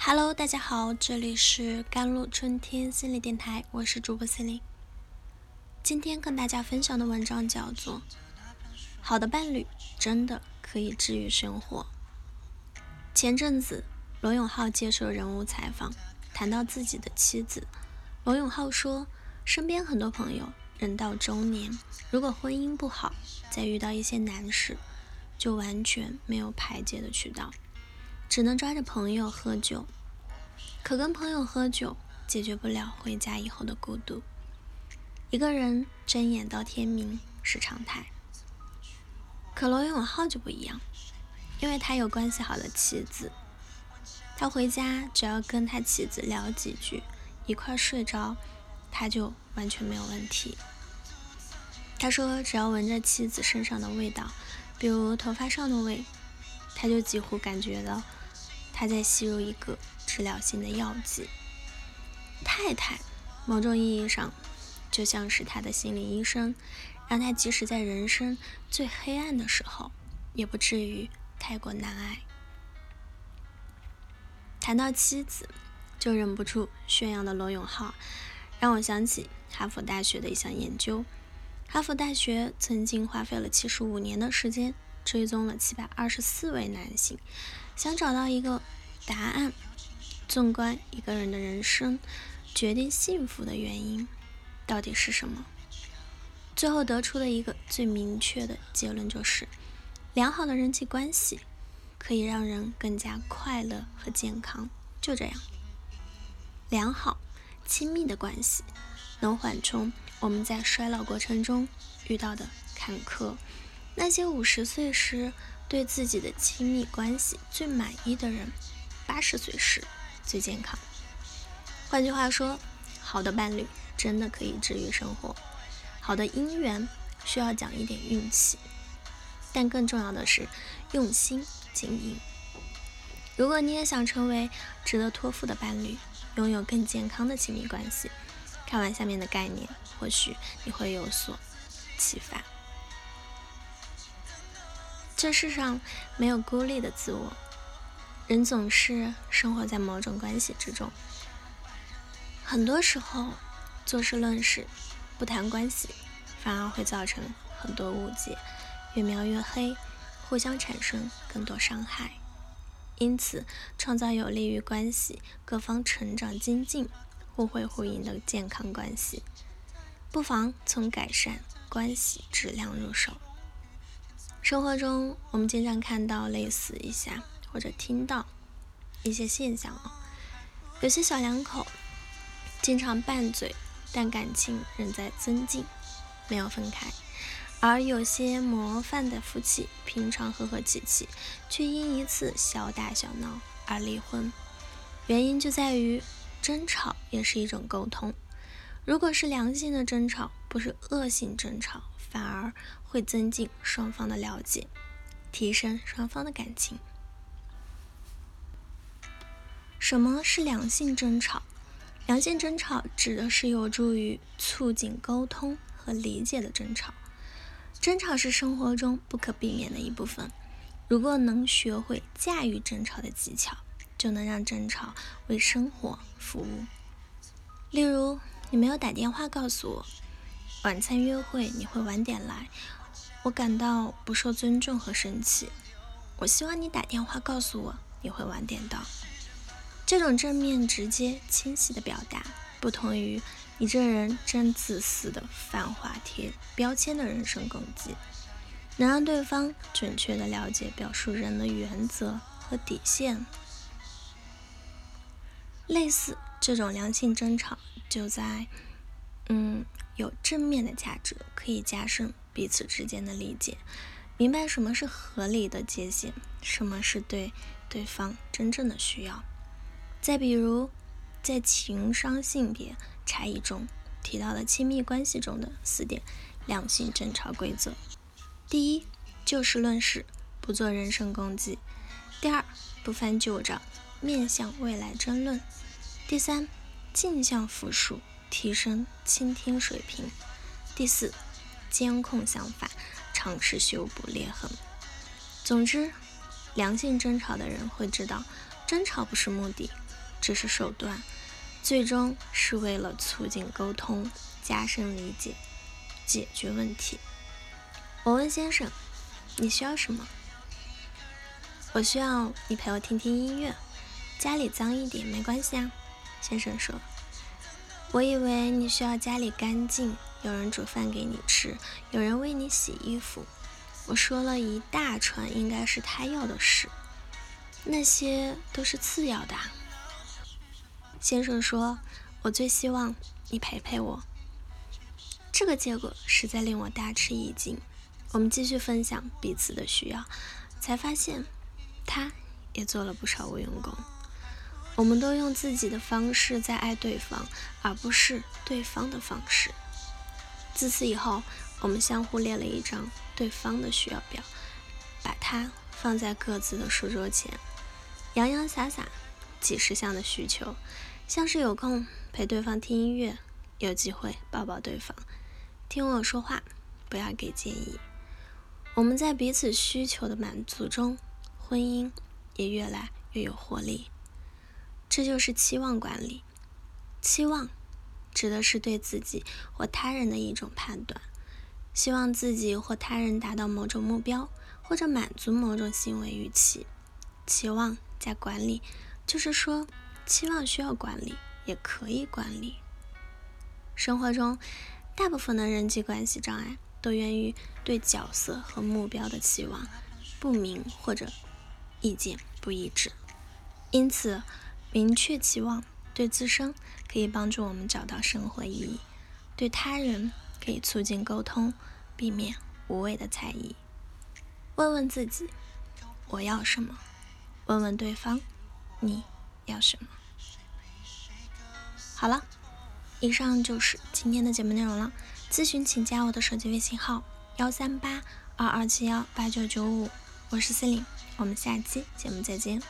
Hello，大家好，这里是甘露春天心理电台，我是主播心灵。今天跟大家分享的文章叫做《好的伴侣真的可以治愈生活》。前阵子，罗永浩接受人物采访，谈到自己的妻子，罗永浩说，身边很多朋友人到中年，如果婚姻不好，再遇到一些难事，就完全没有排解的渠道。只能抓着朋友喝酒，可跟朋友喝酒解决不了回家以后的孤独。一个人睁眼到天明是常态，可罗永浩就不一样，因为他有关系好的妻子，他回家只要跟他妻子聊几句，一块睡着，他就完全没有问题。他说，只要闻着妻子身上的味道，比如头发上的味，他就几乎感觉到。他在吸入一个治疗性的药剂，太太，某种意义上就像是他的心理医生，让他即使在人生最黑暗的时候，也不至于太过难挨。谈到妻子，就忍不住炫耀的罗永浩，让我想起哈佛大学的一项研究。哈佛大学曾经花费了七十五年的时间，追踪了七百二十四位男性。想找到一个答案，纵观一个人的人生，决定幸福的原因到底是什么？最后得出的一个最明确的结论就是：良好的人际关系可以让人更加快乐和健康。就这样，良好亲密的关系能缓冲我们在衰老过程中遇到的坎坷。那些五十岁时，对自己的亲密关系最满意的人，八十岁时最健康。换句话说，好的伴侣真的可以治愈生活。好的姻缘需要讲一点运气，但更重要的是用心经营。如果你也想成为值得托付的伴侣，拥有更健康的亲密关系，看完下面的概念，或许你会有所启发。这世上没有孤立的自我，人总是生活在某种关系之中。很多时候，做事论事，不谈关系，反而会造成很多误解，越描越黑，互相产生更多伤害。因此，创造有利于关系各方成长精进、互惠互赢的健康关系，不妨从改善关系质量入手。生活中，我们经常看到类似一下，或者听到一些现象啊。有些小两口经常拌嘴，但感情仍在增进，没有分开；而有些模范的夫妻，平常和和气气，却因一次小打小闹而离婚。原因就在于争吵也是一种沟通。如果是良性的争吵，不是恶性争吵。反而会增进双方的了解，提升双方的感情。什么是良性争吵？良性争吵指的是有助于促进沟通和理解的争吵。争吵是生活中不可避免的一部分。如果能学会驾驭争吵的技巧，就能让争吵为生活服务。例如，你没有打电话告诉我。晚餐约会你会晚点来，我感到不受尊重和生气。我希望你打电话告诉我你会晚点到。这种正面、直接、清晰的表达，不同于你这人真自私的泛化贴标签的人身攻击，能让对方准确的了解表述人的原则和底线。类似这种良性争吵，就在，嗯。有正面的价值，可以加深彼此之间的理解，明白什么是合理的界限，什么是对对方真正的需要。再比如，在情商性别差异中提到了亲密关系中的四点两性争吵规则：第一，就事论事，不做人身攻击；第二，不翻旧账，面向未来争论；第三，镜像复述。提升倾听水平。第四，监控想法，尝试修补裂痕。总之，良性争吵的人会知道，争吵不是目的，只是手段，最终是为了促进沟通、加深理解、解决问题。我问先生：“你需要什么？”我需要你陪我听听音乐，家里脏一点没关系啊。先生说：“我以为你需要家里干净，有人煮饭给你吃，有人为你洗衣服。”我说了一大串，应该是他要的事，那些都是次要的。先生说：“我最希望你陪陪我。”这个结果实在令我大吃一惊。我们继续分享彼此的需要，才发现。他也做了不少无用功。我们都用自己的方式在爱对方，而不是对方的方式。自此以后，我们相互列了一张对方的需要表，把它放在各自的书桌前，洋洋洒洒几十项的需求，像是有空陪对方听音乐，有机会抱抱对方，听我说话，不要给建议。我们在彼此需求的满足中。婚姻也越来越有活力，这就是期望管理。期望指的是对自己或他人的一种判断，希望自己或他人达到某种目标，或者满足某种行为预期。期望加管理，就是说，期望需要管理，也可以管理。生活中，大部分的人际关系障碍都源于对角色和目标的期望不明或者。意见不一致，因此明确期望对自身可以帮助我们找到生活意义，对他人可以促进沟通，避免无谓的猜疑。问问自己，我要什么？问问对方，你要什么？好了，以上就是今天的节目内容了。咨询请加我的手机微信号：幺三八二二七幺八九九五。我是 c e l i n e 我们下期节目再见。